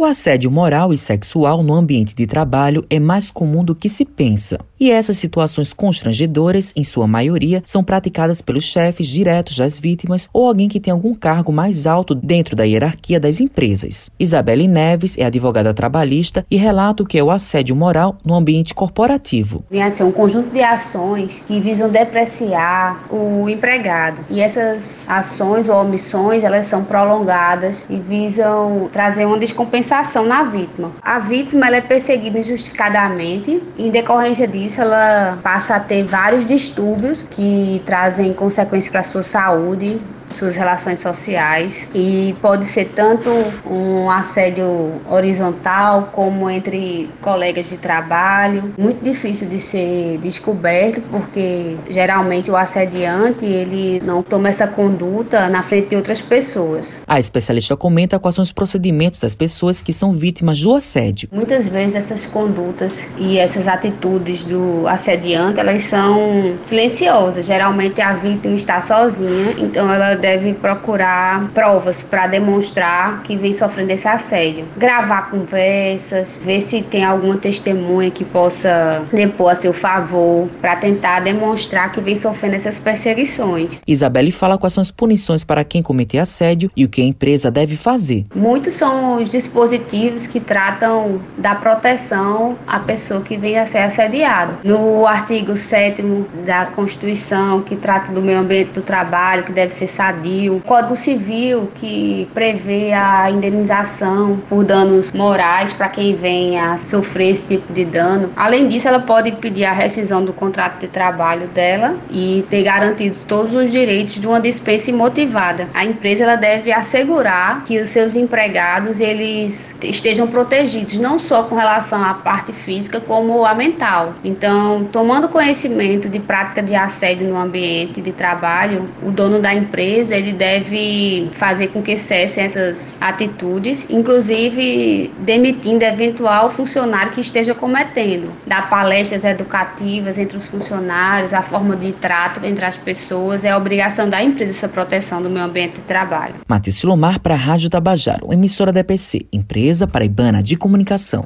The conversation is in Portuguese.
O assédio moral e sexual no ambiente de trabalho é mais comum do que se pensa. E essas situações constrangedoras, em sua maioria, são praticadas pelos chefes diretos das vítimas ou alguém que tem algum cargo mais alto dentro da hierarquia das empresas. Isabelle Neves é advogada trabalhista e relata o que é o assédio moral no ambiente corporativo. Vem a ser um conjunto de ações que visam depreciar o empregado. E essas ações ou omissões, elas são prolongadas e visam trazer uma descompensação na vítima. A vítima ela é perseguida injustificadamente, em decorrência disso isso, ela passa a ter vários distúrbios que trazem consequências para sua saúde, suas relações sociais e pode ser tanto um assédio horizontal como entre colegas de trabalho, muito difícil de ser descoberto porque geralmente o assediante ele não toma essa conduta na frente de outras pessoas. A especialista comenta quais são os procedimentos das pessoas que são vítimas do assédio. Muitas vezes essas condutas e essas atitudes do assediante elas são silenciosas. Geralmente a vítima está sozinha, então ela deve procurar provas para demonstrar que vem sofrendo esse assédio. Gravar conversas, ver se tem alguma testemunha que possa depor a seu favor, para tentar demonstrar que vem sofrendo essas perseguições. Isabelle fala quais são as punições para quem cometer assédio e o que a empresa deve fazer. Muitos são os dispositivos que tratam da proteção à pessoa que vem a ser assediada. No artigo 7 da Constituição, que trata do meio ambiente do trabalho, que deve ser sadio, Civil, Código Civil que prevê a indenização por danos morais para quem venha a sofrer esse tipo de dano. Além disso, ela pode pedir a rescisão do contrato de trabalho dela e ter garantido todos os direitos de uma dispensa imotivada. A empresa ela deve assegurar que os seus empregados eles estejam protegidos, não só com relação à parte física, como a mental. Então, tomando conhecimento de prática de assédio no ambiente de trabalho, o dono da empresa ele deve fazer com que cessem essas atitudes, inclusive demitindo eventual funcionário que esteja cometendo. Dar palestras educativas entre os funcionários, a forma de trato entre as pessoas, é a obrigação da empresa essa proteção do meio ambiente de trabalho. Matheus Silomar para a Rádio Tabajaro, emissora da empresa paraibana de comunicação.